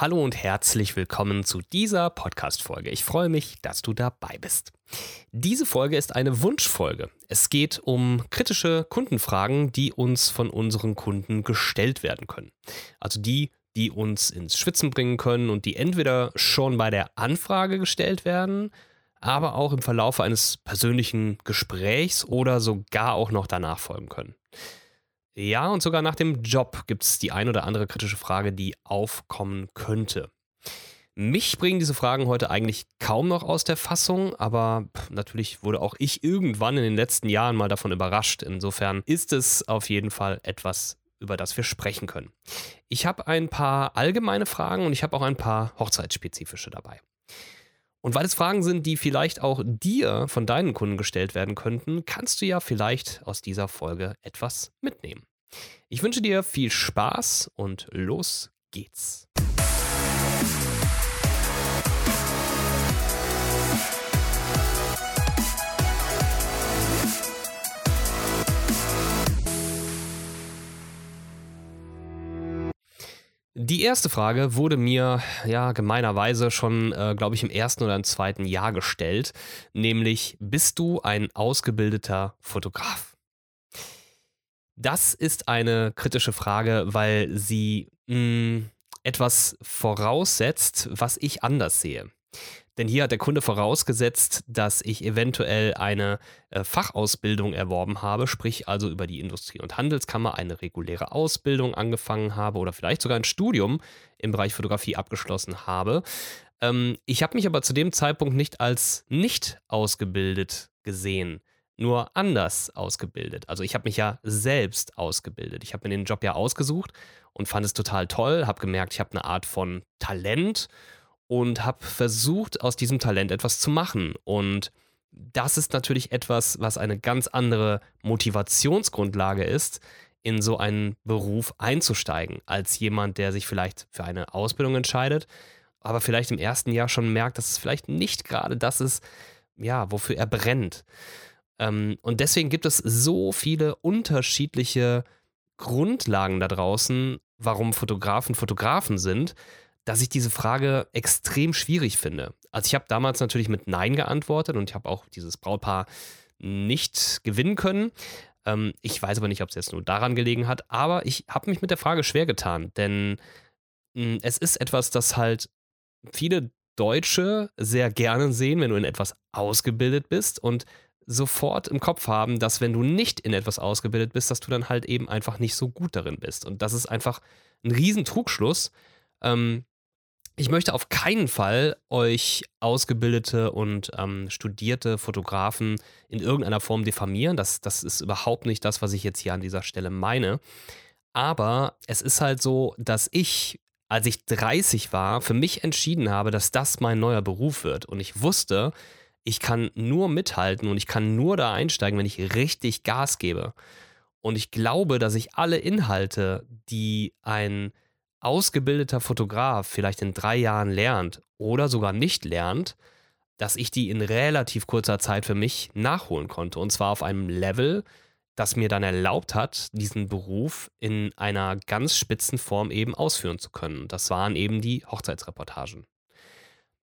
Hallo und herzlich willkommen zu dieser Podcast-Folge. Ich freue mich, dass du dabei bist. Diese Folge ist eine Wunschfolge. Es geht um kritische Kundenfragen, die uns von unseren Kunden gestellt werden können. Also die, die uns ins Schwitzen bringen können und die entweder schon bei der Anfrage gestellt werden, aber auch im Verlauf eines persönlichen Gesprächs oder sogar auch noch danach folgen können. Ja, und sogar nach dem Job gibt es die ein oder andere kritische Frage, die aufkommen könnte. Mich bringen diese Fragen heute eigentlich kaum noch aus der Fassung, aber natürlich wurde auch ich irgendwann in den letzten Jahren mal davon überrascht. Insofern ist es auf jeden Fall etwas, über das wir sprechen können. Ich habe ein paar allgemeine Fragen und ich habe auch ein paar hochzeitsspezifische dabei. Und weil es Fragen sind, die vielleicht auch dir von deinen Kunden gestellt werden könnten, kannst du ja vielleicht aus dieser Folge etwas mitnehmen. Ich wünsche dir viel Spaß und los geht's. Die erste Frage wurde mir ja gemeinerweise schon, äh, glaube ich, im ersten oder im zweiten Jahr gestellt, nämlich bist du ein ausgebildeter Fotograf? Das ist eine kritische Frage, weil sie mh, hm, etwas voraussetzt, was ich anders sehe. Denn hier hat der Kunde vorausgesetzt, dass ich eventuell eine äh, Fachausbildung erworben habe, sprich also über die Industrie- und Handelskammer eine reguläre Ausbildung angefangen habe oder vielleicht sogar ein Studium im Bereich Fotografie abgeschlossen habe. Ähm, ich habe mich aber zu dem Zeitpunkt nicht als nicht ausgebildet gesehen nur anders ausgebildet. Also ich habe mich ja selbst ausgebildet. Ich habe mir den Job ja ausgesucht und fand es total toll, habe gemerkt, ich habe eine Art von Talent und habe versucht, aus diesem Talent etwas zu machen. Und das ist natürlich etwas, was eine ganz andere Motivationsgrundlage ist, in so einen Beruf einzusteigen, als jemand, der sich vielleicht für eine Ausbildung entscheidet, aber vielleicht im ersten Jahr schon merkt, dass es vielleicht nicht gerade das ist, ja, wofür er brennt. Ähm, und deswegen gibt es so viele unterschiedliche Grundlagen da draußen, warum Fotografen Fotografen sind dass ich diese Frage extrem schwierig finde. Also ich habe damals natürlich mit Nein geantwortet und ich habe auch dieses Brautpaar nicht gewinnen können. Ähm, ich weiß aber nicht, ob es jetzt nur daran gelegen hat, aber ich habe mich mit der Frage schwer getan, denn mh, hm, es ist etwas, das halt viele Deutsche sehr gerne sehen, wenn du in etwas ausgebildet bist und sofort im Kopf haben, dass wenn du nicht in etwas ausgebildet bist, dass du dann halt eben einfach nicht so gut darin bist. Und das ist einfach ein Riesentrugschluss. Ähm, ich möchte auf keinen Fall euch ausgebildete und ähm, studierte Fotografen in irgendeiner Form diffamieren. Das, das ist überhaupt nicht das, was ich jetzt hier an dieser Stelle meine. Aber es ist halt so, dass ich, als ich 30 war, für mich entschieden habe, dass das mein neuer Beruf wird. Und ich wusste, ich kann nur mithalten und ich kann nur da einsteigen, wenn ich richtig Gas gebe. Und ich glaube, dass ich alle Inhalte, die ein ausgebildeter Fotograf vielleicht in drei Jahren lernt oder sogar nicht lernt, dass ich die in relativ kurzer Zeit für mich nachholen konnte. Und zwar auf einem Level, das mir dann erlaubt hat, diesen Beruf in einer ganz spitzen Form eben ausführen zu können. Das waren eben die Hochzeitsreportagen.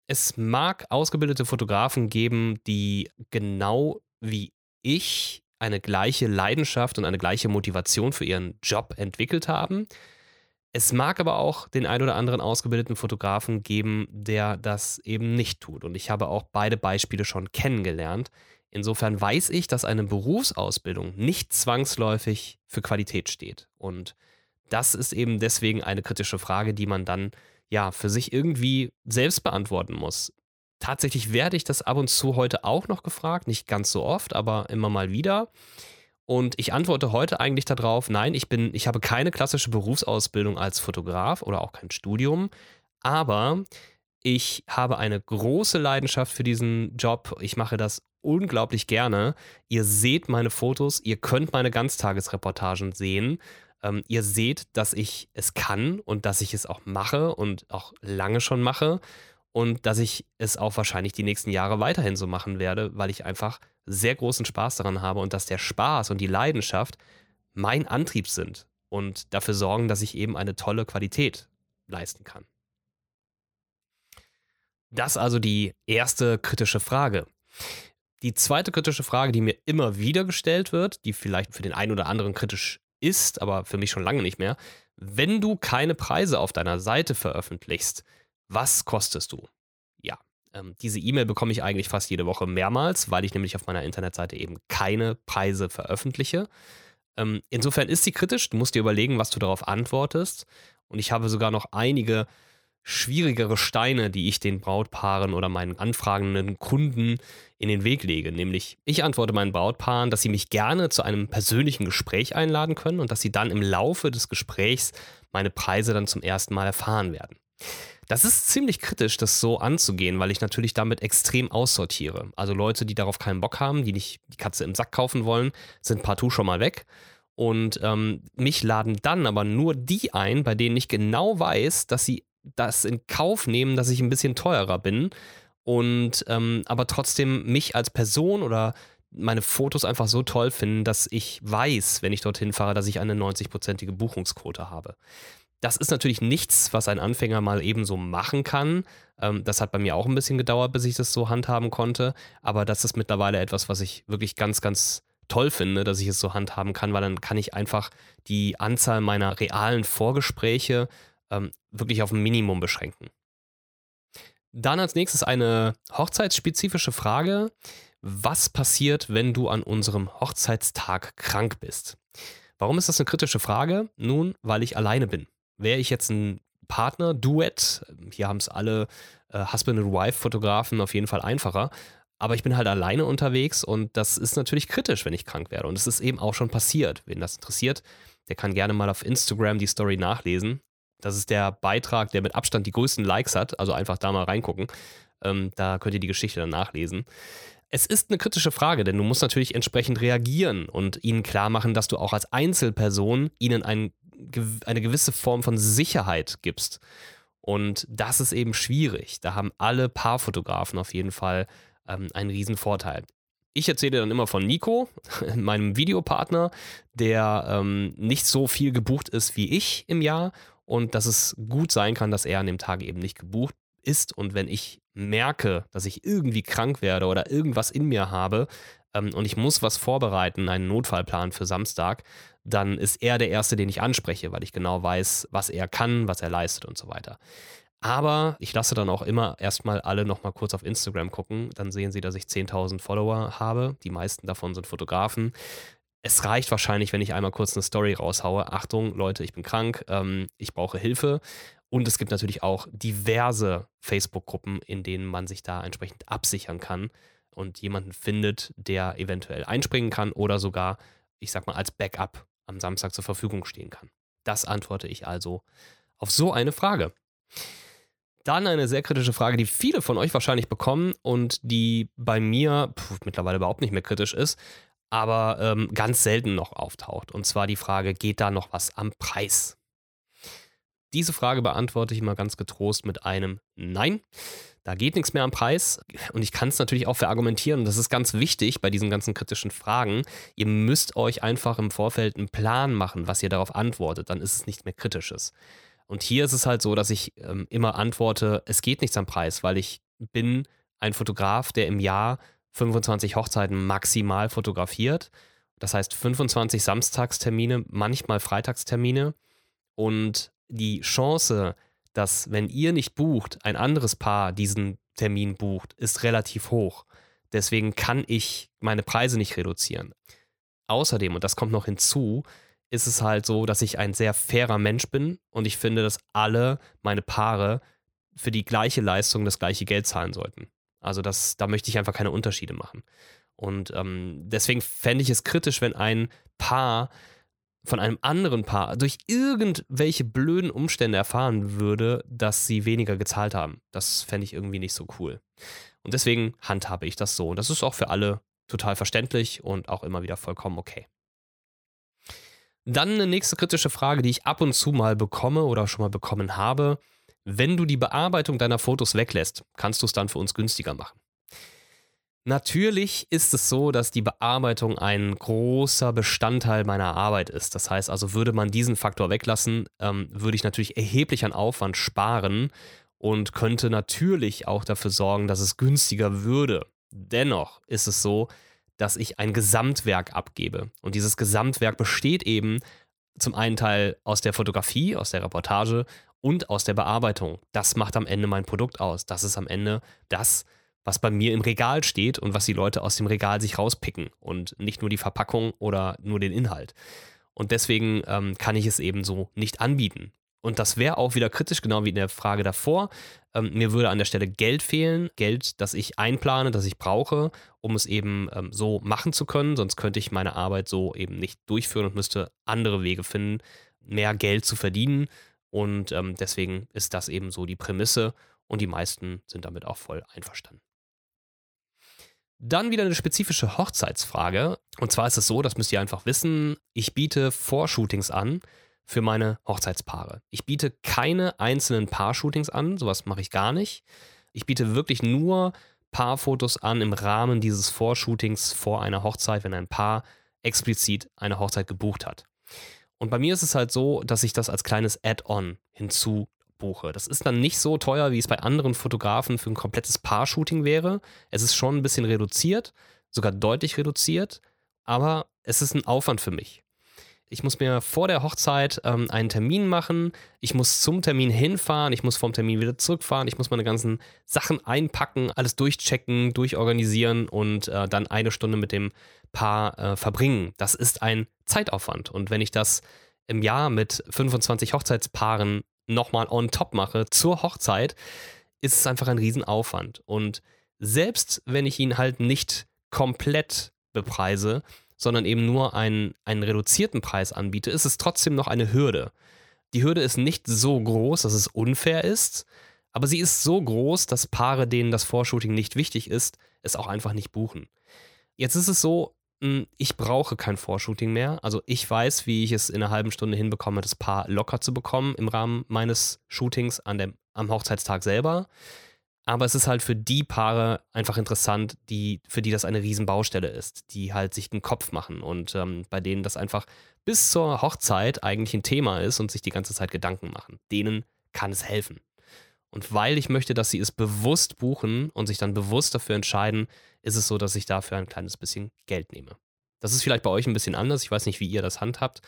Es mag ausgebildete Fotografen geben, die genau wie ich eine gleiche Leidenschaft und eine gleiche Motivation für ihren Job entwickelt haben es mag aber auch den ein oder anderen ausgebildeten Fotografen geben, der das eben nicht tut. Und ich habe auch beide Beispiele schon kennengelernt. Insofern weiß ich, dass eine Berufsausbildung nicht zwangsläufig für Qualität steht. Und das ist eben deswegen eine kritische Frage, die man dann ja für sich irgendwie selbst beantworten muss. Tatsächlich werde ich das ab und zu heute auch noch gefragt, nicht ganz so oft, aber immer mal wieder. Und ich antworte heute eigentlich darauf, nein, ich bin, ich habe keine klassische Berufsausbildung als Fotograf oder auch kein Studium, aber ich habe eine große Leidenschaft für diesen Job. Ich mache das unglaublich gerne. Ihr seht meine Fotos, ihr könnt meine Ganztagesreportagen sehen. Ähm, ihr seht, dass ich es kann und dass ich es auch mache und auch lange schon mache und dass ich es auch wahrscheinlich die nächsten Jahre weiterhin so machen werde, weil ich einfach sehr großen Spaß daran habe und dass der Spaß und die Leidenschaft mein Antrieb sind und dafür sorgen, dass ich eben eine tolle Qualität leisten kann. Das also die erste kritische Frage. Die zweite kritische Frage, die mir immer wieder gestellt wird, die vielleicht für den einen oder anderen kritisch ist, aber für mich schon lange nicht mehr. Wenn du keine Preise auf deiner Seite veröffentlichst, was kostest du? Ähm, diese E-Mail bekomme ich eigentlich fast jede Woche mehrmals, weil ich nämlich auf meiner Internetseite eben keine Preise veröffentliche. Ähm, insofern ist sie kritisch. Du musst dir überlegen, was du darauf antwortest. Und ich habe sogar noch einige schwierigere Steine, die ich den Brautpaaren oder meinen anfragenden Kunden in den Weg lege. Nämlich, ich antworte meinen Brautpaaren, dass sie mich gerne zu einem persönlichen Gespräch einladen können und dass sie dann im Laufe des Gesprächs meine Preise dann zum ersten Mal erfahren werden. Das ist ziemlich kritisch, das so anzugehen, weil ich natürlich damit extrem aussortiere. Also Leute, die darauf keinen Bock haben, die nicht die Katze im Sack kaufen wollen, sind partout schon mal weg. Und ähm, mich laden dann aber nur die ein, bei denen ich genau weiß, dass sie das in Kauf nehmen, dass ich ein bisschen teurer bin und ähm, aber trotzdem mich als Person oder meine Fotos einfach so toll finden, dass ich weiß, wenn ich dorthin fahre, dass ich eine 90-prozentige Buchungsquote habe. Das ist natürlich nichts, was ein Anfänger mal eben so machen kann. Ähm, das hat bei mir auch ein bisschen gedauert, bis ich das so handhaben konnte. Aber das ist mittlerweile etwas, was ich wirklich ganz, ganz toll finde, dass ich es so handhaben kann, weil dann kann ich einfach die Anzahl meiner realen Vorgespräche ähm, wirklich auf ein Minimum beschränken. Dann als nächstes eine hochzeitsspezifische Frage. Was passiert, wenn du an unserem Hochzeitstag krank bist? Warum ist das eine kritische Frage? Nun, weil ich alleine bin. Wäre ich jetzt ein Partner, Duett, hier haben es alle äh, Husband and Wife Fotografen auf jeden Fall einfacher, aber ich bin halt alleine unterwegs und das ist natürlich kritisch, wenn ich krank werde. Und es ist eben auch schon passiert. Wen das interessiert, der kann gerne mal auf Instagram die Story nachlesen. Das ist der Beitrag, der mit Abstand die größten Likes hat. Also einfach da mal reingucken. Ähm, da könnt ihr die Geschichte dann nachlesen. Es ist eine kritische Frage, denn du musst natürlich entsprechend reagieren und ihnen klar machen, dass du auch als Einzelperson ihnen ein, eine gewisse Form von Sicherheit gibst. Und das ist eben schwierig. Da haben alle Paarfotografen auf jeden Fall ähm, einen riesen Vorteil. Ich erzähle dann immer von Nico, meinem Videopartner, der ähm, nicht so viel gebucht ist wie ich im Jahr und dass es gut sein kann, dass er an dem Tag eben nicht gebucht ist. Und wenn ich merke, dass ich irgendwie krank werde oder irgendwas in mir habe ähm, und ich muss was vorbereiten, einen Notfallplan für Samstag, dann ist er der Erste, den ich anspreche, weil ich genau weiß, was er kann, was er leistet und so weiter. Aber ich lasse dann auch immer erstmal alle nochmal kurz auf Instagram gucken. Dann sehen sie, dass ich 10.000 Follower habe. Die meisten davon sind Fotografen es reicht wahrscheinlich, wenn ich einmal kurz eine Story raushaue. Achtung, Leute, ich bin krank, ähm, ich brauche Hilfe. Und es gibt natürlich auch diverse Facebook-Gruppen, in denen man sich da entsprechend absichern kann und jemanden findet, der eventuell einspringen kann oder sogar, ich sag mal, als Backup am Samstag zur Verfügung stehen kann. Das antworte ich also auf so eine Frage. Dann eine sehr kritische Frage, die viele von euch wahrscheinlich bekommen und die bei mir pf, mittlerweile überhaupt nicht mehr kritisch ist aber ähm, ganz selten noch auftaucht. Und zwar die Frage, geht da noch was am Preis? Diese Frage beantworte ich immer ganz getrost mit einem Nein. Da geht nichts mehr am Preis. Und ich kann es natürlich auch verargumentieren. Das ist ganz wichtig bei diesen ganzen kritischen Fragen. Ihr müsst euch einfach im Vorfeld einen Plan machen, was ihr darauf antwortet. Dann ist es nicht mehr kritisches. Und hier ist es halt so, dass ich ähm, immer antworte, es geht nichts am Preis, weil ich bin ein Fotograf, der im Jahr 25 Hochzeiten maximal fotografiert. Das heißt 25 Samstagstermine, manchmal Freitagstermine. Und die Chance, dass, wenn ihr nicht bucht, ein anderes Paar diesen Termin bucht, ist relativ hoch. Deswegen kann ich meine Preise nicht reduzieren. Außerdem, und das kommt noch hinzu, ist es halt so, dass ich ein sehr fairer Mensch bin und ich finde, dass alle meine Paare für die gleiche Leistung das gleiche Geld zahlen sollten. Also das, da möchte ich einfach keine Unterschiede machen. Und ähm, deswegen fände ich es kritisch, wenn ein Paar von einem anderen Paar durch irgendwelche blöden Umstände erfahren würde, dass sie weniger gezahlt haben. Das fände ich irgendwie nicht so cool. Und deswegen handhabe ich das so. Und das ist auch für alle total verständlich und auch immer wieder vollkommen okay. Dann eine nächste kritische Frage, die ich ab und zu mal bekomme oder schon mal bekommen habe. Wenn du die Bearbeitung deiner Fotos weglässt, kannst du es dann für uns günstiger machen. Natürlich ist es so, dass die Bearbeitung ein großer Bestandteil meiner Arbeit ist. Das heißt also, würde man diesen Faktor weglassen, ähm, würde ich natürlich erheblich an Aufwand sparen und könnte natürlich auch dafür sorgen, dass es günstiger würde. Dennoch ist es so, dass ich ein Gesamtwerk abgebe. Und dieses Gesamtwerk besteht eben zum einen Teil aus der Fotografie, aus der Reportage und aus der Bearbeitung. Das macht am Ende mein Produkt aus. Das ist am Ende das, was bei mir im Regal steht und was die Leute aus dem Regal sich rauspicken und nicht nur die Verpackung oder nur den Inhalt. Und deswegen ähm, kann ich es eben so nicht anbieten. Und das wäre auch wieder kritisch, genau wie in der Frage davor. Ähm, mir würde an der Stelle Geld fehlen, Geld, das ich einplane, das ich brauche, um es eben ähm, so machen zu können. Sonst könnte ich meine Arbeit so eben nicht durchführen und müsste andere Wege finden, mehr Geld zu verdienen. Und ähm, deswegen ist das eben so die Prämisse und die meisten sind damit auch voll einverstanden. Dann wieder eine spezifische Hochzeitsfrage. Und zwar ist es so, das müsst ihr einfach wissen, ich biete Vorshootings an für meine Hochzeitspaare. Ich biete keine einzelnen Paar-Shootings an, sowas mache ich gar nicht. Ich biete wirklich nur Paarfotos an im Rahmen dieses Vorshootings vor einer Hochzeit, wenn ein Paar explizit eine Hochzeit gebucht hat. Und bei mir ist es halt so, dass ich das als kleines Add-on hinzu buche. Das ist dann nicht so teuer, wie es bei anderen Fotografen für ein komplettes Paar-Shooting wäre. Es ist schon ein bisschen reduziert, sogar deutlich reduziert, aber es ist ein Aufwand für mich. Ich muss mir vor der Hochzeit ähm, einen Termin machen. Ich muss zum Termin hinfahren. Ich muss vom Termin wieder zurückfahren. Ich muss meine ganzen Sachen einpacken, alles durchchecken, durchorganisieren und äh, dann eine Stunde mit dem Paar äh, verbringen. Das ist ein Zeitaufwand. Und wenn ich das im Jahr mit 25 Hochzeitspaaren nochmal on top mache zur Hochzeit, ist es einfach ein Riesenaufwand. Und selbst wenn ich ihn halt nicht komplett bepreise, sondern eben nur einen, einen reduzierten Preis anbiete, ist es trotzdem noch eine Hürde. Die Hürde ist nicht so groß, dass es unfair ist, aber sie ist so groß, dass Paare, denen das Vorshooting nicht wichtig ist, es auch einfach nicht buchen. Jetzt ist es so, ich brauche kein Vorshooting mehr. Also ich weiß, wie ich es in einer halben Stunde hinbekomme, das Paar locker zu bekommen im Rahmen meines Shootings an dem, am Hochzeitstag selber. Aber es ist halt für die Paare einfach interessant, die, für die das eine Riesenbaustelle ist, die halt sich einen Kopf machen und ähm, bei denen das einfach bis zur Hochzeit eigentlich ein Thema ist und sich die ganze Zeit Gedanken machen. Denen kann es helfen. Und weil ich möchte, dass sie es bewusst buchen und sich dann bewusst dafür entscheiden, ist es so, dass ich dafür ein kleines bisschen Geld nehme. Das ist vielleicht bei euch ein bisschen anders. Ich weiß nicht, wie ihr das handhabt,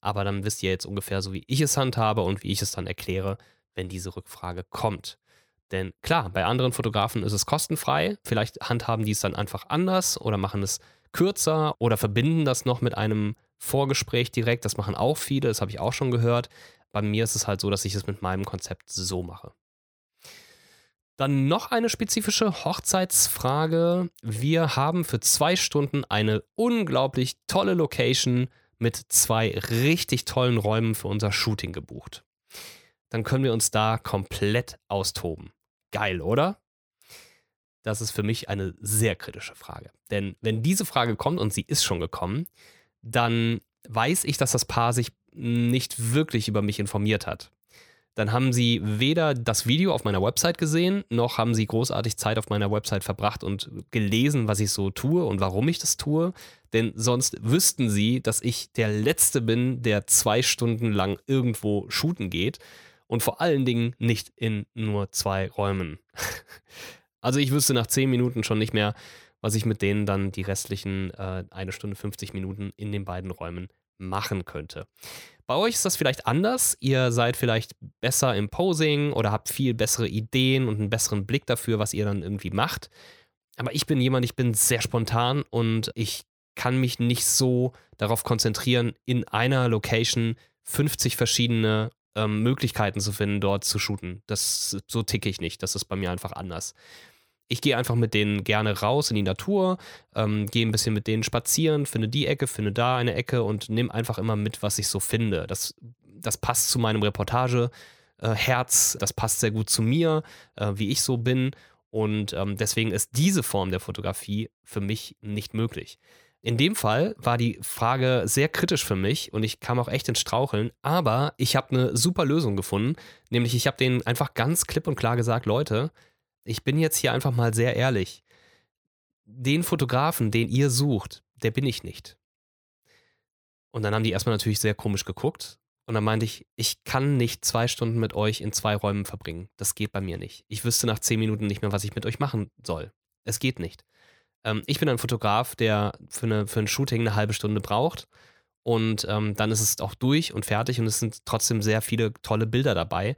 aber dann wisst ihr jetzt ungefähr so, wie ich es handhabe und wie ich es dann erkläre, wenn diese Rückfrage kommt. Denn klar, bei anderen Fotografen ist es kostenfrei. Vielleicht handhaben die es dann einfach anders oder machen es kürzer oder verbinden das noch mit einem Vorgespräch direkt. Das machen auch viele, das habe ich auch schon gehört. Bei mir ist es halt so, dass ich es mit meinem Konzept so mache. Dann noch eine spezifische Hochzeitsfrage. Wir haben für zwei Stunden eine unglaublich tolle Location mit zwei richtig tollen Räumen für unser Shooting gebucht. Dann können wir uns da komplett austoben. Geil, oder? Das ist für mich eine sehr kritische Frage. Denn wenn diese Frage kommt, und sie ist schon gekommen, dann weiß ich, dass das Paar sich nicht wirklich über mich informiert hat dann haben sie weder das Video auf meiner Website gesehen, noch haben sie großartig Zeit auf meiner Website verbracht und gelesen, was ich so tue und warum ich das tue. Denn sonst wüssten sie, dass ich der Letzte bin, der zwei Stunden lang irgendwo shooten geht und vor allen Dingen nicht in nur zwei Räumen. also ich wüsste nach zehn Minuten schon nicht mehr, was ich mit denen dann die restlichen äh, eine Stunde 50 Minuten in den beiden Räumen machen könnte. Bei euch ist das vielleicht anders. Ihr seid vielleicht besser im Posing oder habt viel bessere Ideen und einen besseren Blick dafür, was ihr dann irgendwie macht. Aber ich bin jemand, ich bin sehr spontan und ich kann mich nicht so darauf konzentrieren, in einer Location 50 verschiedene ähm, Möglichkeiten zu finden, dort zu shooten. Das, so ticke ich nicht. Das ist bei mir einfach anders ich gehe einfach mit denen gerne raus in die Natur, ähm, gehe ein bisschen mit denen spazieren, finde die Ecke, finde da eine Ecke und nehme einfach immer mit, was ich so finde. Das, das passt zu meinem Reportage-Herz, äh, das passt sehr gut zu mir, äh, wie ich so bin. Und ähm, deswegen ist diese Form der Fotografie für mich nicht möglich. In dem Fall war die Frage sehr kritisch für mich und ich kam auch echt ins Straucheln, aber ich habe eine super Lösung gefunden, nämlich ich habe denen einfach ganz klipp und klar gesagt, Leute, ich bin jetzt hier einfach mal sehr ehrlich. Den Fotografen, den ihr sucht, der bin ich nicht. Und dann haben die erstmal natürlich sehr komisch geguckt Und dann meinte ich, ich kann nicht zwei Stunden mit euch in zwei Räumen verbringen. Das geht bei mir nicht. Ich wüsste nach zehn Minuten nicht mehr, was ich mit euch machen soll. Es geht nicht. Ähm, ich bin ein Fotograf, der für, eine, für ein Shooting eine halbe Stunde braucht. Und ähm, dann ist es auch durch und fertig und es sind trotzdem sehr viele tolle Bilder dabei.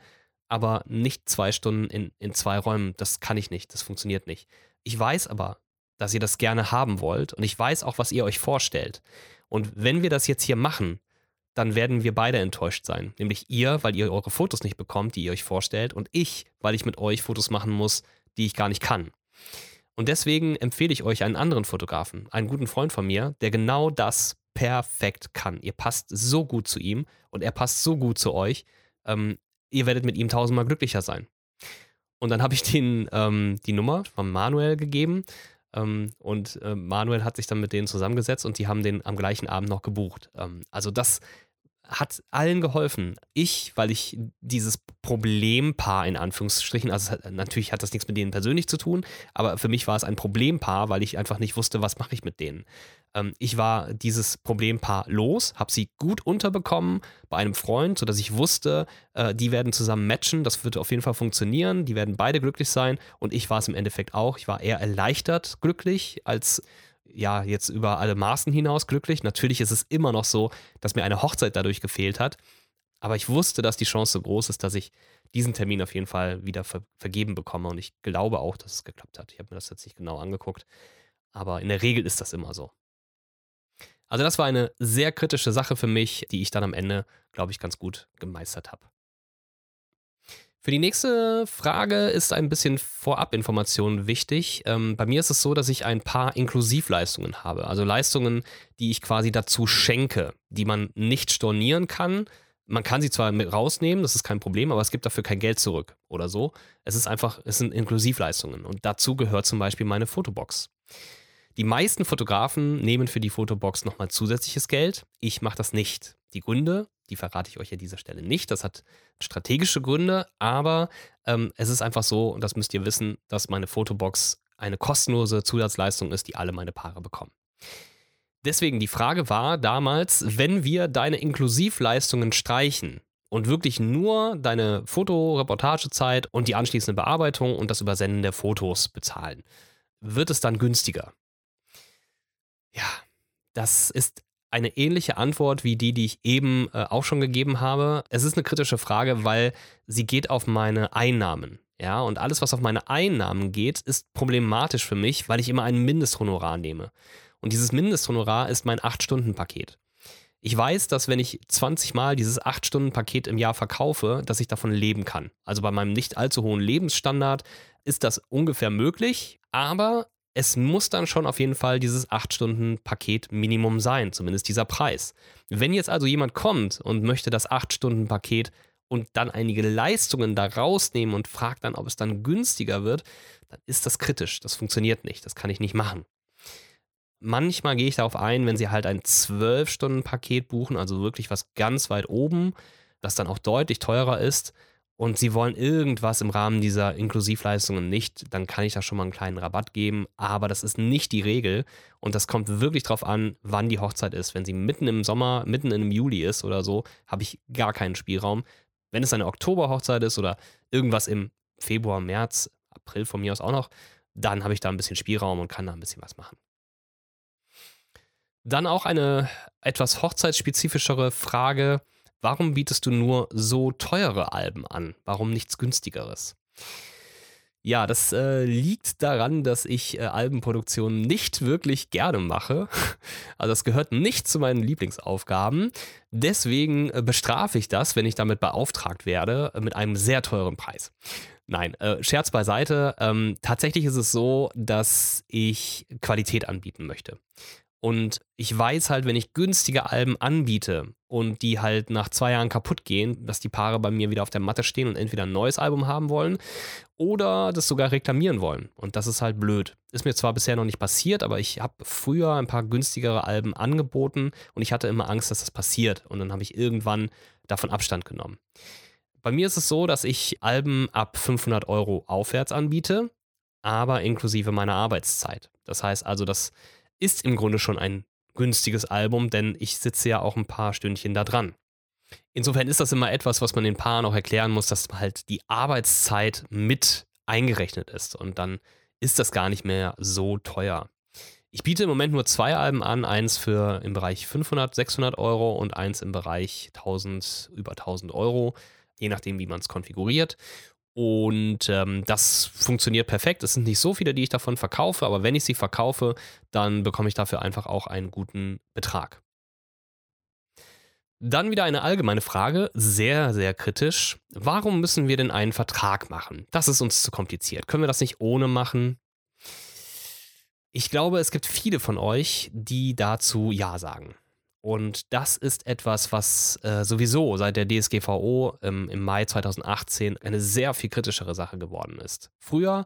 Aber nicht zwei Stunden in, in zwei Räumen. Das kann ich nicht. Das funktioniert nicht. Ich weiß aber, dass ihr das gerne haben wollt und ich weiß auch, was ihr euch vorstellt. Und wenn wir das jetzt hier machen, dann werden wir beide enttäuscht sein. Nämlich ihr, weil ihr eure Fotos nicht bekommt, die ihr euch vorstellt, und ich, weil ich mit euch Fotos machen muss, die ich gar nicht kann. Und deswegen empfehle ich euch einen anderen Fotografen, einen guten Freund von mir, der genau das perfekt kann. Ihr passt so gut zu ihm und er passt so gut zu euch. Ähm, ihr werdet mit ihm tausendmal glücklicher sein. Und dann habe ich den ähm, die Nummer von Manuel gegeben ähm, und äh, Manuel hat sich dann mit denen zusammengesetzt und die haben den am gleichen Abend noch gebucht. Ähm, also das hat allen geholfen. Ich, weil ich dieses Problempaar in Anführungsstrichen, also natürlich hat das nichts mit denen persönlich zu tun, aber für mich war es ein Problempaar, weil ich einfach nicht wusste, was mache ich mit denen. Ähm, ich war dieses Problempaar los, habe sie gut unterbekommen bei einem Freund, sodass ich wusste, äh, die werden zusammen matchen, das wird auf jeden Fall funktionieren, die werden beide glücklich sein und ich war es im Endeffekt auch. Ich war eher erleichtert glücklich als ja, jetzt über alle Maßen hinaus glücklich. Natürlich ist es immer noch so, dass mir eine Hochzeit dadurch gefehlt hat. Aber ich wusste, dass die Chance so groß ist, dass ich diesen Termin auf jeden Fall wieder ver vergeben bekomme. Und ich glaube auch, dass es geklappt hat. Ich habe mir das jetzt nicht genau angeguckt. Aber in der Regel ist das immer so. Also das war eine sehr kritische Sache für mich, die ich dann am Ende, glaube ich, ganz gut gemeistert habe. Für die nächste Frage ist ein bisschen Vorabinformation wichtig. Ähm, bei mir ist es so, dass ich ein paar Inklusivleistungen habe. Also Leistungen, die ich quasi dazu schenke, die man nicht stornieren kann. Man kann sie zwar mit rausnehmen, das ist kein Problem, aber es gibt dafür kein Geld zurück oder so. Es ist einfach, es sind Inklusivleistungen. Und dazu gehört zum Beispiel meine Fotobox. Die meisten Fotografen nehmen für die Fotobox nochmal zusätzliches Geld. Ich mache das nicht. Die Gründe die verrate ich euch an dieser Stelle nicht. Das hat strategische Gründe, aber ähm, es ist einfach so, und das müsst ihr wissen, dass meine Fotobox eine kostenlose Zusatzleistung ist, die alle meine Paare bekommen. Deswegen die Frage war damals, wenn wir deine Inklusivleistungen streichen und wirklich nur deine Fotoreportagezeit und die anschließende Bearbeitung und das Übersenden der Fotos bezahlen, wird es dann günstiger? Ja, das ist eine ähnliche Antwort wie die, die ich eben äh, auch schon gegeben habe. Es ist eine kritische Frage, weil sie geht auf meine Einnahmen. Ja, und alles, was auf meine Einnahmen geht, ist problematisch für mich, weil ich immer ein Mindesthonorar nehme. Und dieses Mindesthonorar ist mein 8-Stunden-Paket. Ich weiß, dass wenn ich 20 Mal dieses 8-Stunden-Paket im Jahr verkaufe, dass ich davon leben kann. Also bei meinem nicht allzu hohen Lebensstandard ist das ungefähr möglich, aber es muss dann schon auf jeden Fall dieses 8-Stunden-Paket Minimum sein, zumindest dieser Preis. Wenn jetzt also jemand kommt und möchte das 8-Stunden-Paket und dann einige Leistungen da rausnehmen und fragt dann, ob es dann günstiger wird, dann ist das kritisch. Das funktioniert nicht. Das kann ich nicht machen. Manchmal gehe ich darauf ein, wenn sie halt ein 12-Stunden-Paket buchen, also wirklich was ganz weit oben, das dann auch deutlich teurer ist, und sie wollen irgendwas im Rahmen dieser Inklusivleistungen nicht, dann kann ich da schon mal einen kleinen Rabatt geben. Aber das ist nicht die Regel. Und das kommt wirklich drauf an, wann die Hochzeit ist. Wenn sie mitten im Sommer, mitten im Juli ist oder so, habe ich gar keinen Spielraum. Wenn es eine Oktoberhochzeit ist oder irgendwas im Februar, März, April von mir aus auch noch, dann habe ich da ein bisschen Spielraum und kann da ein bisschen was machen. Dann auch eine etwas hochzeitsspezifischere Frage warum bietest du nur so teure Alben an? Warum nichts günstigeres? Ja, das äh, liegt daran, dass ich äh, Albenproduktion nicht wirklich gerne mache. Also das gehört nicht zu meinen Lieblingsaufgaben. Deswegen äh, bestrafe ich das, wenn ich damit beauftragt werde, mit einem sehr teuren Preis. Nein, äh, Scherz beiseite. Ähm, tatsächlich ist es so, dass ich Qualität anbieten möchte. Und ich weiß halt, wenn ich günstige Alben anbiete und die halt nach zwei Jahren kaputt gehen, dass die Paare bei mir wieder auf der Matte stehen und entweder ein neues Album haben wollen oder das sogar reklamieren wollen. Und das ist halt blöd. Ist mir zwar bisher noch nicht passiert, aber ich habe früher ein paar günstigere Alben angeboten und ich hatte immer Angst, dass das passiert. Und dann habe ich irgendwann davon Abstand genommen. Bei mir ist es so, dass ich Alben ab 500 Euro aufwärts anbiete, aber inklusive meiner Arbeitszeit. Das heißt also, dass ist im Grunde schon ein günstiges Album, denn ich sitze ja auch ein paar Stündchen da dran. Insofern ist das immer etwas, was man den Paaren auch erklären muss, dass halt die Arbeitszeit mit eingerechnet ist und dann ist das gar nicht mehr so teuer. Ich biete im Moment nur zwei Alben an, eins für im Bereich 500, 600 Euro und eins im Bereich 1000, über 1000 Euro, je nachdem, wie man es konfiguriert. Und ähm, das funktioniert perfekt. Es sind nicht so viele, die ich davon verkaufe, aber wenn ich sie verkaufe, dann bekomme ich dafür einfach auch einen guten Betrag. Dann wieder eine allgemeine Frage, sehr, sehr kritisch. Warum müssen wir denn einen Vertrag machen? Das ist uns zu kompliziert. Können wir das nicht ohne machen? Ich glaube, es gibt viele von euch, die dazu Ja sagen. Und das ist etwas, was äh, sowieso seit der DSGVO ähm, im Mai 2018 eine sehr viel kritischere Sache geworden ist. Früher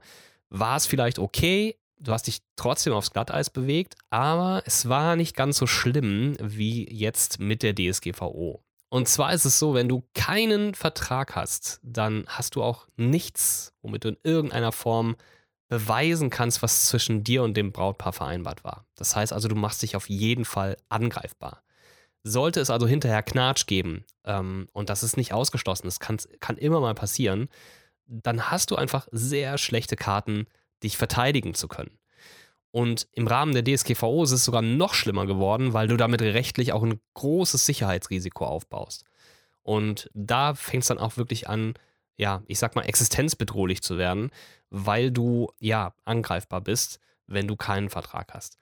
war es vielleicht okay, du hast dich trotzdem aufs Glatteis bewegt, aber es war nicht ganz so schlimm wie jetzt mit der DSGVO. Und zwar ist es so, wenn du keinen Vertrag hast, dann hast du auch nichts, womit du in irgendeiner Form beweisen kannst, was zwischen dir und dem Brautpaar vereinbart war. Das heißt also, du machst dich auf jeden Fall angreifbar. Sollte es also hinterher Knatsch geben, ähm, und das ist nicht ausgeschlossen, das kann, kann immer mal passieren, dann hast du einfach sehr schlechte Karten, dich verteidigen zu können. Und im Rahmen der DSGVO ist es sogar noch schlimmer geworden, weil du damit rechtlich auch ein großes Sicherheitsrisiko aufbaust. Und da fängt es dann auch wirklich an, ja, ich sag mal, existenzbedrohlich zu werden, weil du ja angreifbar bist, wenn du keinen Vertrag hast.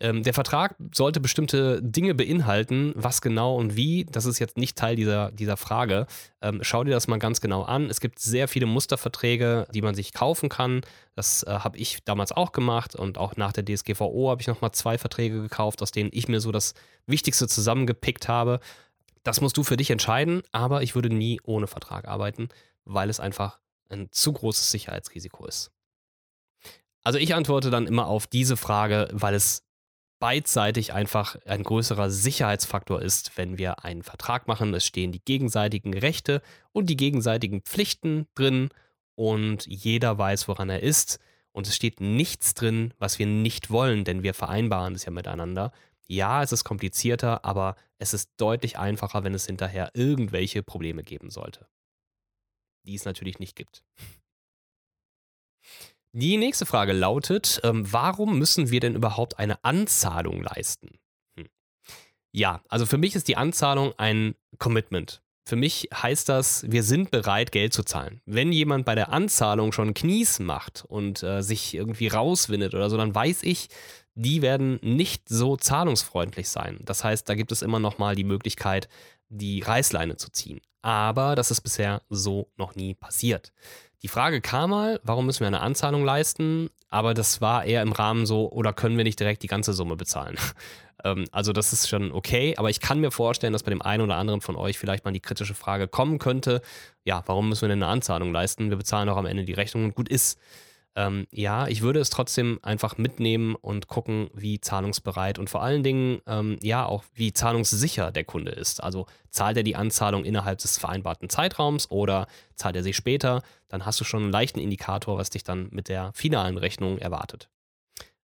Ähm, der Vertrag sollte bestimmte Dinge beinhalten, was genau und wie, das ist jetzt nicht Teil dieser, dieser Frage. Ähm, schau dir das mal ganz genau an. Es gibt sehr viele Musterverträge, die man sich kaufen kann. Das äh, habe ich damals auch gemacht und auch nach der DSGVO habe ich nochmal zwei Verträge gekauft, aus denen ich mir so das Wichtigste zusammengepickt habe. Das musst du für dich entscheiden, aber ich würde nie ohne Vertrag arbeiten, weil es einfach ein zu großes Sicherheitsrisiko ist. Also ich antworte dann immer auf diese Frage, weil es beidseitig einfach ein größerer Sicherheitsfaktor ist, wenn wir einen Vertrag machen. Es stehen die gegenseitigen Rechte und die gegenseitigen Pflichten drin und jeder weiß, woran er ist. Und es steht nichts drin, was wir nicht wollen, denn wir vereinbaren es ja miteinander. Ja, es ist komplizierter, aber es ist deutlich einfacher, wenn es hinterher irgendwelche Probleme geben sollte. Die es natürlich nicht gibt. Die nächste Frage lautet, ähm, warum müssen wir denn überhaupt eine Anzahlung leisten? Hm. Ja, also für mich ist die Anzahlung ein Commitment. Für mich heißt das, wir sind bereit, Geld zu zahlen. Wenn jemand bei der Anzahlung schon Knies macht und äh, sich irgendwie rauswindet oder so, dann weiß ich, die werden nicht so zahlungsfreundlich sein. Das heißt, da gibt es immer noch mal die Möglichkeit, die Reißleine zu ziehen. Aber das ist bisher so noch nie passiert. Die Frage kam mal, warum müssen wir eine Anzahlung leisten? Aber das war eher im Rahmen so, oder können wir nicht direkt die ganze Summe bezahlen? ähm, also das ist schon okay, aber ich kann mir vorstellen, dass bei dem einen oder anderen von euch vielleicht mal die kritische Frage kommen könnte, ja, warum müssen wir denn eine Anzahlung leisten? Wir bezahlen doch am Ende die Rechnung und gut ist. Ähm, ja, ich würde es trotzdem einfach mitnehmen und gucken, wie zahlungsbereit und vor allen Dingen, ähm, ja, auch wie zahlungssicher der Kunde ist. Also zahlt er die Anzahlung innerhalb des vereinbarten Zeitraums oder zahlt er sie später, dann hast du schon einen leichten Indikator, was dich dann mit der finalen Rechnung erwartet.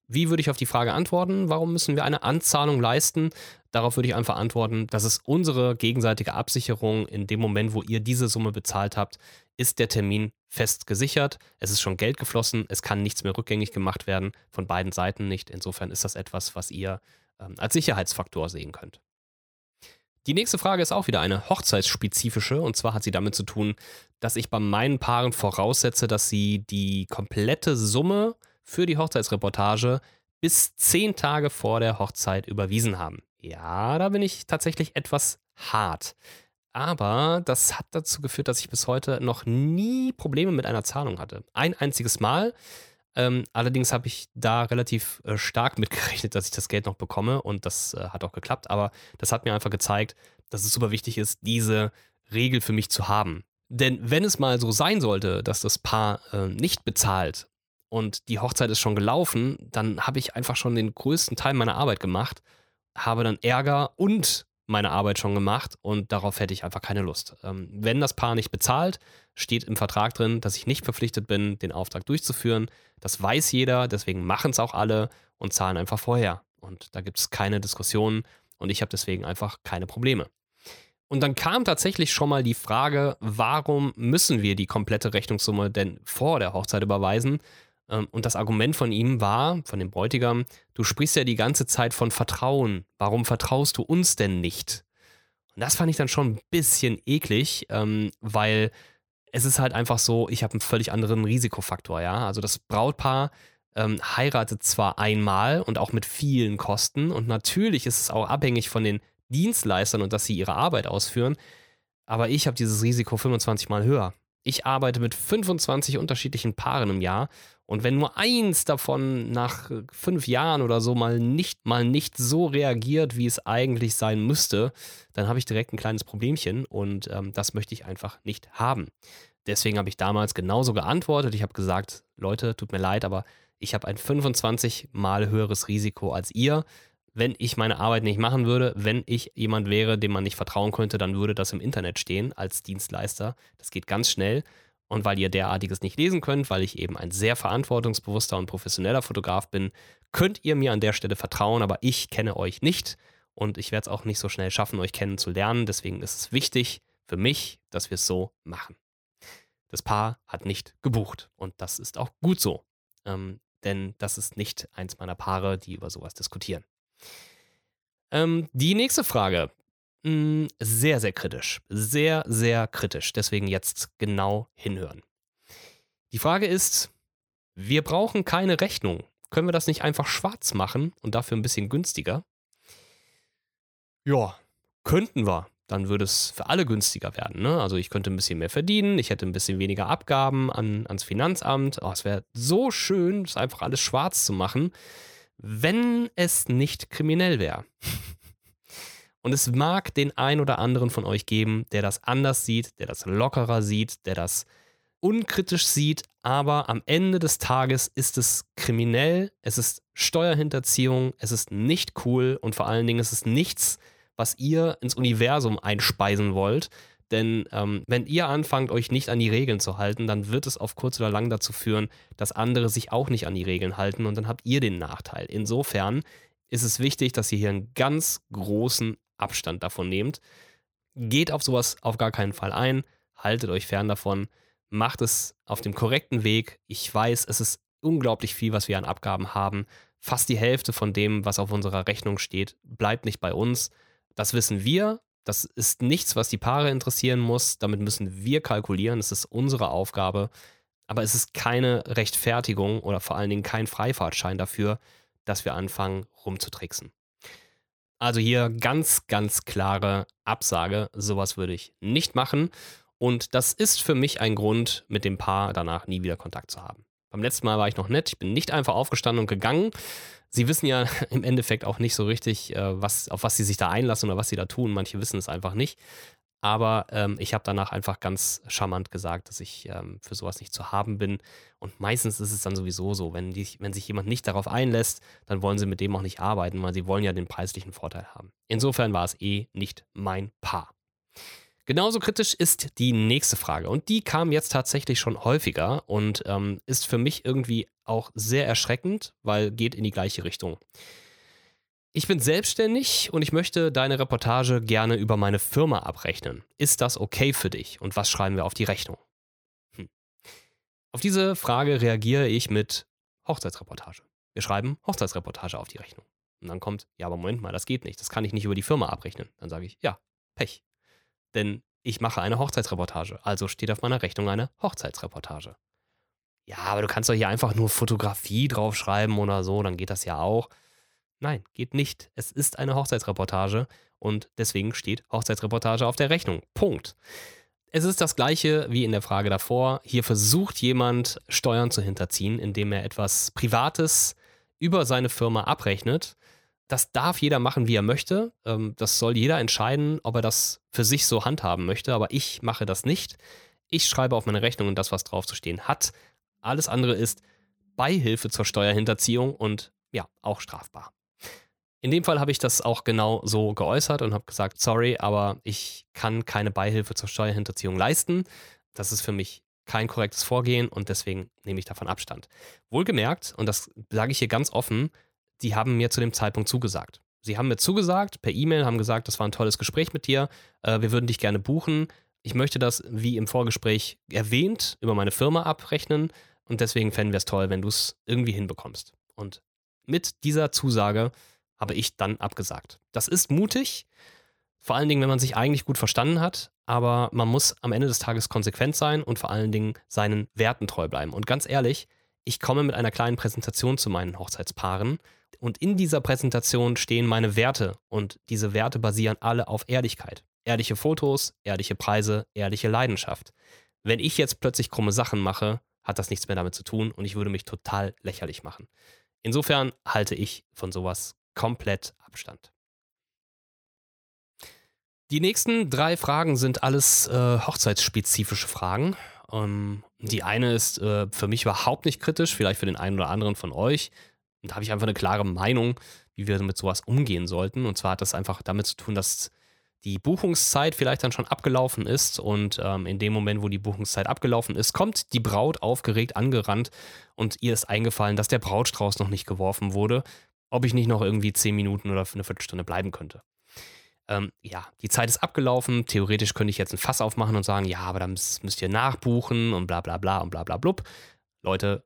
Wie würde ich auf die Frage antworten? Warum müssen wir eine Anzahlung leisten? Darauf würde ich einfach antworten, das ist unsere gegenseitige Absicherung. In dem Moment, wo ihr diese Summe bezahlt habt, ist der Termin fest gesichert. Es ist schon Geld geflossen. Es kann nichts mehr rückgängig gemacht werden. Von beiden Seiten nicht. Insofern ist das etwas, was ihr ähm, als Sicherheitsfaktor sehen könnt. Die nächste Frage ist auch wieder eine hochzeitsspezifische. Und zwar hat sie damit zu tun, dass ich bei meinen Paaren voraussetze, dass sie die komplette Summe für die Hochzeitsreportage bis zehn Tage vor der Hochzeit überwiesen haben. Ja, da bin ich tatsächlich etwas hart. Aber das hat dazu geführt, dass ich bis heute noch nie Probleme mit einer Zahlung hatte. Ein einziges Mal. Ähm, allerdings habe ich da relativ äh, stark mitgerechnet, dass ich das Geld noch bekomme und das äh, hat auch geklappt. Aber das hat mir einfach gezeigt, dass es super wichtig ist, diese Regel für mich zu haben. Denn wenn es mal so sein sollte, dass das Paar äh, nicht bezahlt und die Hochzeit ist schon gelaufen, dann habe ich einfach schon den größten Teil meiner Arbeit gemacht, habe dann Ärger und meine Arbeit schon gemacht und darauf hätte ich einfach keine Lust. Ähm, wenn das Paar nicht bezahlt, steht im Vertrag drin, dass ich nicht verpflichtet bin, den Auftrag durchzuführen. Das weiß jeder, deswegen machen es auch alle und zahlen einfach vorher. Und da gibt es keine Diskussionen und ich habe deswegen einfach keine Probleme. Und dann kam tatsächlich schon mal die Frage, warum müssen wir die komplette Rechnungssumme denn vor der Hochzeit überweisen? Ähm, und das Argument von ihm war, von dem Bräutigam, du sprichst ja die ganze Zeit von Vertrauen. Warum vertraust du uns denn nicht? Und das fand ich dann schon ein bisschen eklig, ähm, weil es ist halt einfach so, ich habe einen völlig anderen Risikofaktor, ja. Also das Brautpaar ähm, heiratet zwar einmal und auch mit vielen Kosten und natürlich ist es auch abhängig von den Dienstleistern und dass sie ihre Arbeit ausführen. Aber ich habe dieses Risiko 25 mal höher. Ich arbeite mit 25 unterschiedlichen Paaren im Jahr und wenn nur eins davon nach fünf Jahren oder so mal nicht, mal nicht so reagiert, wie es eigentlich sein müsste, dann habe ich direkt ein kleines Problemchen und ähm, das möchte ich einfach nicht haben. Deswegen habe ich damals genauso geantwortet. Ich habe gesagt, Leute, tut mir leid, aber ich habe ein 25 mal höheres Risiko als ihr wenn ich meine Arbeit nicht machen würde, wenn ich jemand wäre, dem man nicht vertrauen könnte, dann würde das im Internet stehen als Dienstleister. Das geht ganz schnell. Und weil ihr derartiges nicht lesen könnt, weil ich eben ein sehr verantwortungsbewusster und professioneller Fotograf bin, könnt ihr mir an der Stelle vertrauen, aber ich kenne euch nicht und ich werde es auch nicht so schnell schaffen, euch kennenzulernen. Deswegen ist es wichtig für mich, dass wir es so machen. Das Paar hat nicht gebucht und das ist auch gut so, ähm, denn das ist nicht eins meiner Paare, die über sowas diskutieren. Ähm, die nächste Frage. Hm, sehr, sehr kritisch. Sehr, sehr kritisch. Deswegen jetzt genau hinhören. Die Frage ist, wir brauchen keine Rechnung. Können wir das nicht einfach schwarz machen und dafür ein bisschen günstiger? Ja, könnten wir. Dann würde es für alle günstiger werden. Ne? Also ich könnte ein bisschen mehr verdienen, ich hätte ein bisschen weniger Abgaben an, ans Finanzamt. Oh, es wäre so schön, das einfach alles schwarz zu machen wenn es nicht kriminell wäre. Und es mag den ein oder anderen von euch geben, der das anders sieht, der das lockerer sieht, der das unkritisch sieht, aber am Ende des Tages ist es kriminell, es ist Steuerhinterziehung, es ist nicht cool und vor allen Dingen ist es nichts, was ihr ins Universum einspeisen wollt, denn ähm, wenn ihr anfangt, euch nicht an die Regeln zu halten, dann wird es auf kurz oder lang dazu führen, dass andere sich auch nicht an die Regeln halten und dann habt ihr den Nachteil. Insofern ist es wichtig, dass ihr hier einen ganz großen Abstand davon nehmt. Geht auf sowas auf gar keinen Fall ein, haltet euch fern davon, macht es auf dem korrekten Weg. Ich weiß, es ist unglaublich viel, was wir an Abgaben haben. Fast die Hälfte von dem, was auf unserer Rechnung steht, bleibt nicht bei uns. Das wissen wir, das ist nichts, was die Paare interessieren muss. Damit müssen wir kalkulieren. Das ist unsere Aufgabe. Aber es ist keine Rechtfertigung oder vor allen Dingen kein Freifahrtschein dafür, dass wir anfangen rumzutricksen. Also hier ganz, ganz klare Absage. Sowas würde ich nicht machen. Und das ist für mich ein Grund, mit dem Paar danach nie wieder Kontakt zu haben. Beim letzten Mal war ich noch nett. Ich bin nicht einfach aufgestanden und gegangen. Sie wissen ja im Endeffekt auch nicht so richtig, äh, was, auf was sie sich da einlassen oder was sie da tun. Manche wissen es einfach nicht. Aber ähm, ich habe danach einfach ganz charmant gesagt, dass ich ähm, für sowas nicht zu haben bin. Und meistens ist es dann sowieso so, wenn, die, wenn sich jemand nicht darauf einlässt, dann wollen sie mit dem auch nicht arbeiten, weil sie wollen ja den preislichen Vorteil haben. Insofern war es eh nicht mein Paar. Genauso kritisch ist die nächste Frage und die kam jetzt tatsächlich schon häufiger und ähm, ist für mich irgendwie auch sehr erschreckend, weil geht in die gleiche Richtung. Ich bin selbstständig und ich möchte deine Reportage gerne über meine Firma abrechnen. Ist das okay für dich und was schreiben wir auf die Rechnung? Hm. Auf diese Frage reagiere ich mit Hochzeitsreportage. Wir schreiben Hochzeitsreportage auf die Rechnung. Und dann kommt, ja, aber Moment mal, das geht nicht. Das kann ich nicht über die Firma abrechnen. Dann sage ich, ja, Pech denn ich mache eine Hochzeitsreportage. Also steht auf meiner Rechnung eine Hochzeitsreportage. Ja, aber du kannst doch hier einfach nur Fotografie draufschreiben oder so, dann geht das ja auch. Nein, geht nicht. Es ist eine Hochzeitsreportage und deswegen steht Hochzeitsreportage auf der Rechnung. Punkt. Es ist das gleiche wie in der Frage davor. Hier versucht jemand Steuern zu hinterziehen, indem er etwas Privates über seine Firma abrechnet das darf jeder machen, wie er möchte. Ähm, das soll jeder entscheiden, ob er das für sich so handhaben möchte. Aber ich mache das nicht. Ich schreibe auf meine Rechnung und das, was drauf zu stehen hat. Alles andere ist Beihilfe zur Steuerhinterziehung und ja, auch strafbar. In dem Fall habe ich das auch genau so geäußert und habe gesagt, sorry, aber ich kann keine Beihilfe zur Steuerhinterziehung leisten. Das ist für mich kein korrektes Vorgehen und deswegen nehme ich davon Abstand. Wohlgemerkt, und das sage ich hier ganz offen, die haben mir zu dem Zeitpunkt zugesagt. Sie haben mir zugesagt, per E-Mail, haben gesagt, das war ein tolles Gespräch mit dir, äh, wir würden dich gerne buchen. Ich möchte das, wie im Vorgespräch erwähnt, über meine Firma abrechnen und deswegen fänden wir es toll, wenn du es irgendwie hinbekommst. Und mit dieser Zusage habe ich dann abgesagt. Das ist mutig, vor allen Dingen, wenn man sich eigentlich gut verstanden hat, aber man muss am Ende des Tages konsequent sein und vor allen Dingen seinen Werten treu bleiben. Und ganz ehrlich, ich komme mit einer kleinen Präsentation zu meinen Hochzeitspaaren und in dieser Präsentation stehen meine Werte und diese Werte basieren alle auf Ehrlichkeit. Ehrliche Fotos, ehrliche Preise, ehrliche Leidenschaft. Wenn ich jetzt plötzlich krumme Sachen mache, hat das nichts mehr damit zu tun und ich würde mich total lächerlich machen. Insofern halte ich von sowas komplett Abstand. Die nächsten drei Fragen sind alles äh, hochzeitsspezifische Fragen. Ähm, die eine ist äh, für mich überhaupt nicht kritisch, vielleicht für den einen oder anderen von euch. Und da habe ich einfach eine klare Meinung, wie wir mit sowas umgehen sollten. Und zwar hat das einfach damit zu tun, dass die Buchungszeit vielleicht dann schon abgelaufen ist und ähm, in dem Moment, wo die Buchungszeit abgelaufen ist, kommt die Braut aufgeregt angerannt und ihr ist eingefallen, dass der Brautstrauß noch nicht geworfen wurde, ob ich nicht noch irgendwie zehn Minuten oder eine Viertelstunde bleiben könnte ähm, ja, die Zeit ist abgelaufen. Theoretisch könnte ich jetzt ein Fass aufmachen und sagen, ja, aber dann müsst ihr nachbuchen und bla bla bla und bla bla blub. Leute,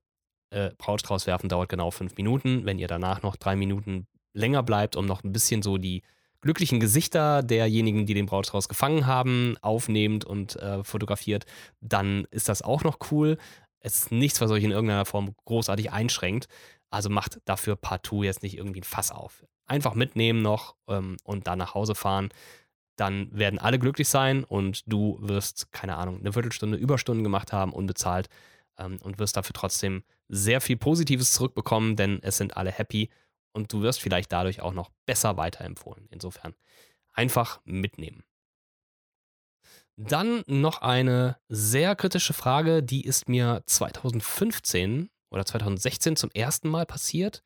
äh, Brautstrauß werfen dauert genau fünf Minuten. Wenn ihr danach noch drei Minuten länger bleibt, um noch ein bisschen so die glücklichen Gesichter derjenigen, die den Brautstrauß gefangen haben, aufnehmt und äh, fotografiert, dann ist das auch noch cool. Es ist nichts, was euch in irgendeiner Form großartig einschränkt. Also macht dafür partout jetzt nicht irgendwie ein Fass auf einfach mitnehmen noch ähm, und dann nach Hause fahren. Dann werden alle glücklich sein und du wirst, keine Ahnung, eine Viertelstunde Überstunden gemacht haben, unbezahlt ähm, und wirst dafür trotzdem sehr viel Positives zurückbekommen, denn es sind alle happy und du wirst vielleicht dadurch auch noch besser weiterempfohlen. Insofern einfach mitnehmen. Dann noch eine sehr kritische Frage, die ist mir 2015 oder 2016 zum ersten Mal passiert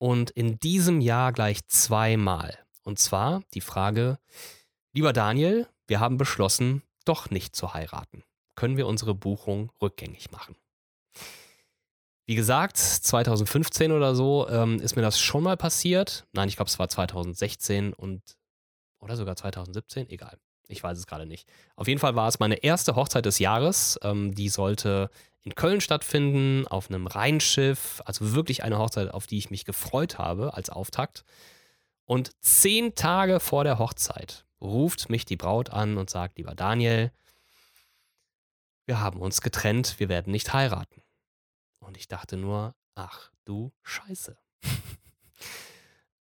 und in diesem Jahr gleich zweimal. Und zwar die Frage, lieber Daniel, wir haben beschlossen, doch nicht zu heiraten. Können wir unsere Buchung rückgängig machen? Wie gesagt, 2015 oder so ähm, ist mir das schon mal passiert. Nein, ich glaube, es war 2016 und oder sogar 2017, egal. Ich weiß es gerade nicht. Auf jeden Fall war es meine erste Hochzeit des Jahres. Ähm, die sollte in Köln stattfinden, auf einem Rheinschiff. Also wirklich eine Hochzeit, auf die ich mich gefreut habe als Auftakt. Und zehn Tage vor der Hochzeit ruft mich die Braut an und sagt, lieber Daniel, wir haben uns getrennt, wir werden nicht heiraten. Und ich dachte nur, ach du Scheiße.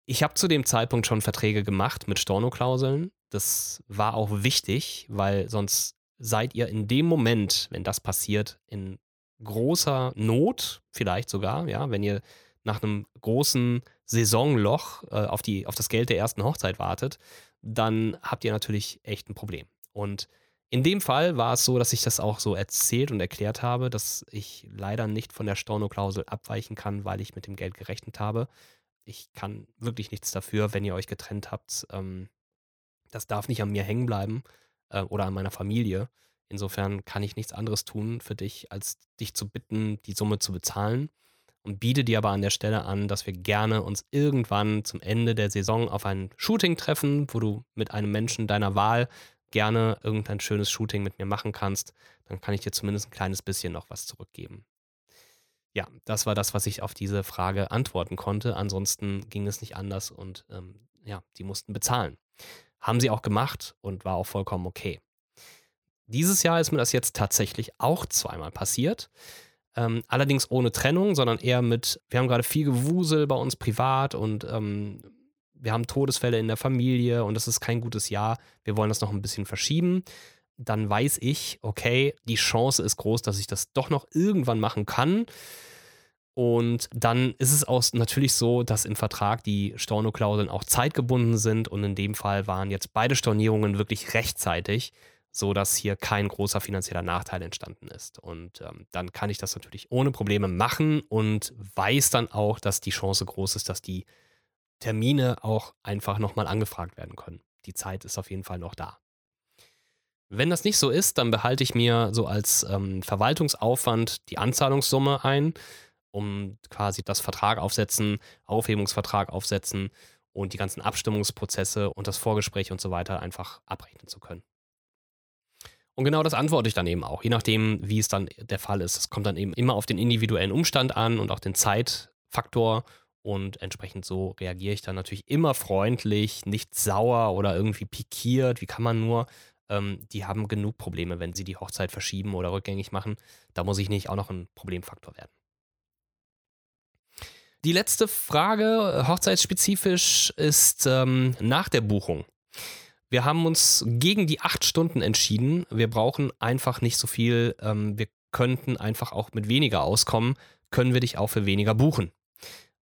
Ich habe zu dem Zeitpunkt schon Verträge gemacht mit Stornoklauseln. Das war auch wichtig, weil sonst seid ihr in dem Moment, wenn das passiert, in großer Not, vielleicht sogar, ja, wenn ihr nach einem großen Saisonloch äh, auf, die, auf das Geld der ersten Hochzeit wartet, dann habt ihr natürlich echt ein Problem. Und in dem Fall war es so, dass ich das auch so erzählt und erklärt habe, dass ich leider nicht von der Storno-Klausel abweichen kann, weil ich mit dem Geld gerechnet habe. Ich kann wirklich nichts dafür, wenn ihr euch getrennt habt. Ähm, das darf nicht an mir hängen bleiben äh, oder an meiner Familie. Insofern kann ich nichts anderes tun für dich, als dich zu bitten, die Summe zu bezahlen. Und biete dir aber an der Stelle an, dass wir gerne uns irgendwann zum Ende der Saison auf ein Shooting treffen, wo du mit einem Menschen deiner Wahl gerne irgendein schönes Shooting mit mir machen kannst. Dann kann ich dir zumindest ein kleines bisschen noch was zurückgeben. Ja, das war das, was ich auf diese Frage antworten konnte. Ansonsten ging es nicht anders und ähm, ja, die mussten bezahlen. Haben sie auch gemacht und war auch vollkommen okay. Dieses Jahr ist mir das jetzt tatsächlich auch zweimal passiert. Ähm, allerdings ohne Trennung, sondern eher mit, wir haben gerade viel Gewusel bei uns privat und ähm, wir haben Todesfälle in der Familie und das ist kein gutes Jahr. Wir wollen das noch ein bisschen verschieben. Dann weiß ich, okay, die Chance ist groß, dass ich das doch noch irgendwann machen kann. Und dann ist es auch natürlich so, dass im Vertrag die Stornoklauseln auch zeitgebunden sind. Und in dem Fall waren jetzt beide Stornierungen wirklich rechtzeitig, sodass hier kein großer finanzieller Nachteil entstanden ist. Und ähm, dann kann ich das natürlich ohne Probleme machen und weiß dann auch, dass die Chance groß ist, dass die Termine auch einfach nochmal angefragt werden können. Die Zeit ist auf jeden Fall noch da. Wenn das nicht so ist, dann behalte ich mir so als ähm, Verwaltungsaufwand die Anzahlungssumme ein um quasi das Vertrag aufsetzen, Aufhebungsvertrag aufsetzen und die ganzen Abstimmungsprozesse und das Vorgespräch und so weiter einfach abrechnen zu können. Und genau das antworte ich dann eben auch, je nachdem, wie es dann der Fall ist. Es kommt dann eben immer auf den individuellen Umstand an und auch den Zeitfaktor. Und entsprechend so reagiere ich dann natürlich immer freundlich, nicht sauer oder irgendwie pikiert. Wie kann man nur? Ähm, die haben genug Probleme, wenn sie die Hochzeit verschieben oder rückgängig machen. Da muss ich nicht auch noch ein Problemfaktor werden. Die letzte Frage, äh, hochzeitsspezifisch, ist ähm, nach der Buchung. Wir haben uns gegen die acht Stunden entschieden. Wir brauchen einfach nicht so viel. Ähm, wir könnten einfach auch mit weniger auskommen. Können wir dich auch für weniger buchen?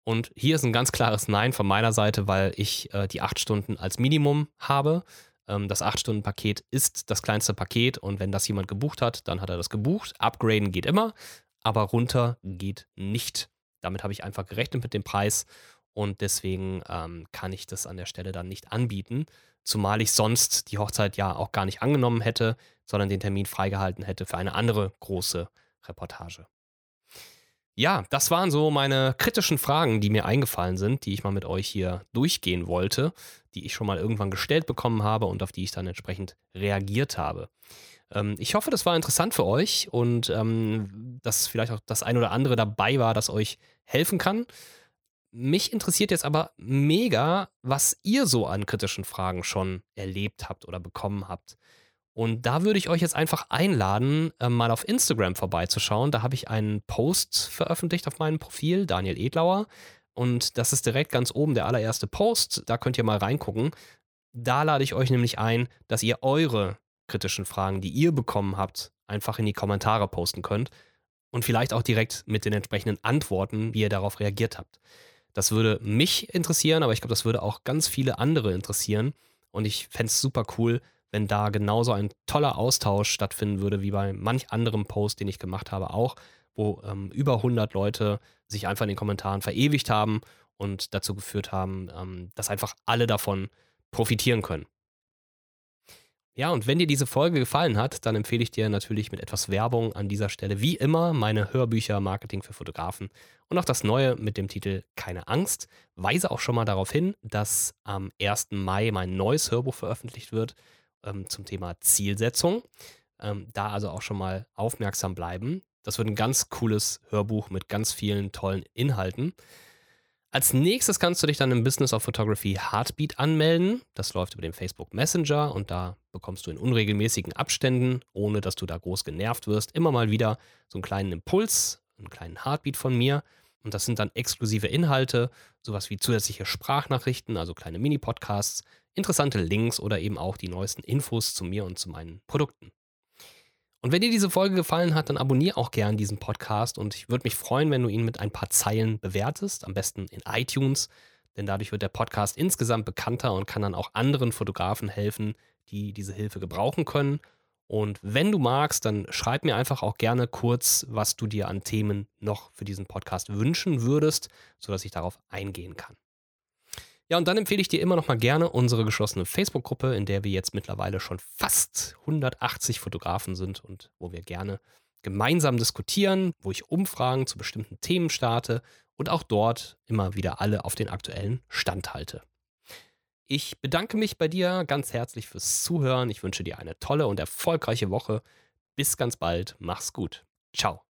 Und hier ist ein ganz klares Nein von meiner Seite, weil ich äh, die acht Stunden als Minimum habe. Ähm, das acht Stunden Paket ist das kleinste Paket und wenn das jemand gebucht hat, dann hat er das gebucht. Upgraden geht immer, aber runter geht nicht. Damit habe ich einfach gerechnet mit dem Preis und deswegen ähm, kann ich das an der Stelle dann nicht anbieten. Zumal ich sonst die Hochzeit ja auch gar nicht angenommen hätte, sondern den Termin freigehalten hätte für eine andere große Reportage. Ja, das waren so meine kritischen Fragen, die mir eingefallen sind, die ich mal mit euch hier durchgehen wollte, die ich schon mal irgendwann gestellt bekommen habe und auf die ich dann entsprechend reagiert habe. Ähm, ich hoffe, das war interessant für euch und ähm, dass vielleicht auch das ein oder andere dabei war, das euch helfen kann. Mich interessiert jetzt aber mega, was ihr so an kritischen Fragen schon erlebt habt oder bekommen habt. Und da würde ich euch jetzt einfach einladen, äh, mal auf Instagram vorbeizuschauen. Da habe ich einen Post veröffentlicht auf meinem Profil, Daniel Edlauer. Und das ist direkt ganz oben der allererste Post. Da könnt ihr mal reingucken. Da lade ich euch nämlich ein, dass ihr eure kritischen Fragen, die ihr bekommen habt, einfach in die Kommentare posten könnt. Und vielleicht auch direkt mit den entsprechenden Antworten, wie ihr darauf reagiert habt. Das würde mich interessieren, aber ich glaube, das würde auch ganz viele andere interessieren. Und ich fände es super cool, wenn da genauso ein toller Austausch stattfinden würde, wie bei manch anderem Post, den ich gemacht habe, auch, wo ähm, über 100 Leute sich einfach in den Kommentaren verewigt haben und dazu geführt haben, ähm, dass einfach alle davon profitieren können. Ja, und wenn dir diese Folge gefallen hat, dann empfehle ich dir natürlich mit etwas Werbung an dieser Stelle wie immer meine Hörbücher Marketing für Fotografen und auch das neue mit dem Titel Keine Angst. Weise auch schon mal darauf hin, dass am 1. Mai mein neues Hörbuch veröffentlicht wird ähm, zum Thema Zielsetzung. Ähm, da also auch schon mal aufmerksam bleiben. Das wird ein ganz cooles Hörbuch mit ganz vielen tollen Inhalten. Als nächstes kannst du dich dann im Business of Photography Heartbeat anmelden. Das läuft über den Facebook Messenger und da bekommst du in unregelmäßigen Abständen, ohne dass du da groß genervt wirst, immer mal wieder so einen kleinen Impuls, einen kleinen Heartbeat von mir. Und das sind dann exklusive Inhalte, sowas wie zusätzliche Sprachnachrichten, also kleine Mini-Podcasts, interessante Links oder eben auch die neuesten Infos zu mir und zu meinen Produkten. Und wenn dir diese Folge gefallen hat, dann abonniere auch gern diesen Podcast und ich würde mich freuen, wenn du ihn mit ein paar Zeilen bewertest, am besten in iTunes, denn dadurch wird der Podcast insgesamt bekannter und kann dann auch anderen Fotografen helfen, die diese Hilfe gebrauchen können. Und wenn du magst, dann schreib mir einfach auch gerne kurz, was du dir an Themen noch für diesen Podcast wünschen würdest, sodass ich darauf eingehen kann. Ja, und dann empfehle ich dir immer noch mal gerne unsere geschlossene Facebook-Gruppe, in der wir jetzt mittlerweile schon fast 180 Fotografen sind und wo wir gerne gemeinsam diskutieren, wo ich Umfragen zu bestimmten Themen starte und auch dort immer wieder alle auf den aktuellen Stand halte. Ich bedanke mich bei dir ganz herzlich fürs Zuhören. Ich wünsche dir eine tolle und erfolgreiche Woche. Bis ganz bald. Mach's gut. Ciao.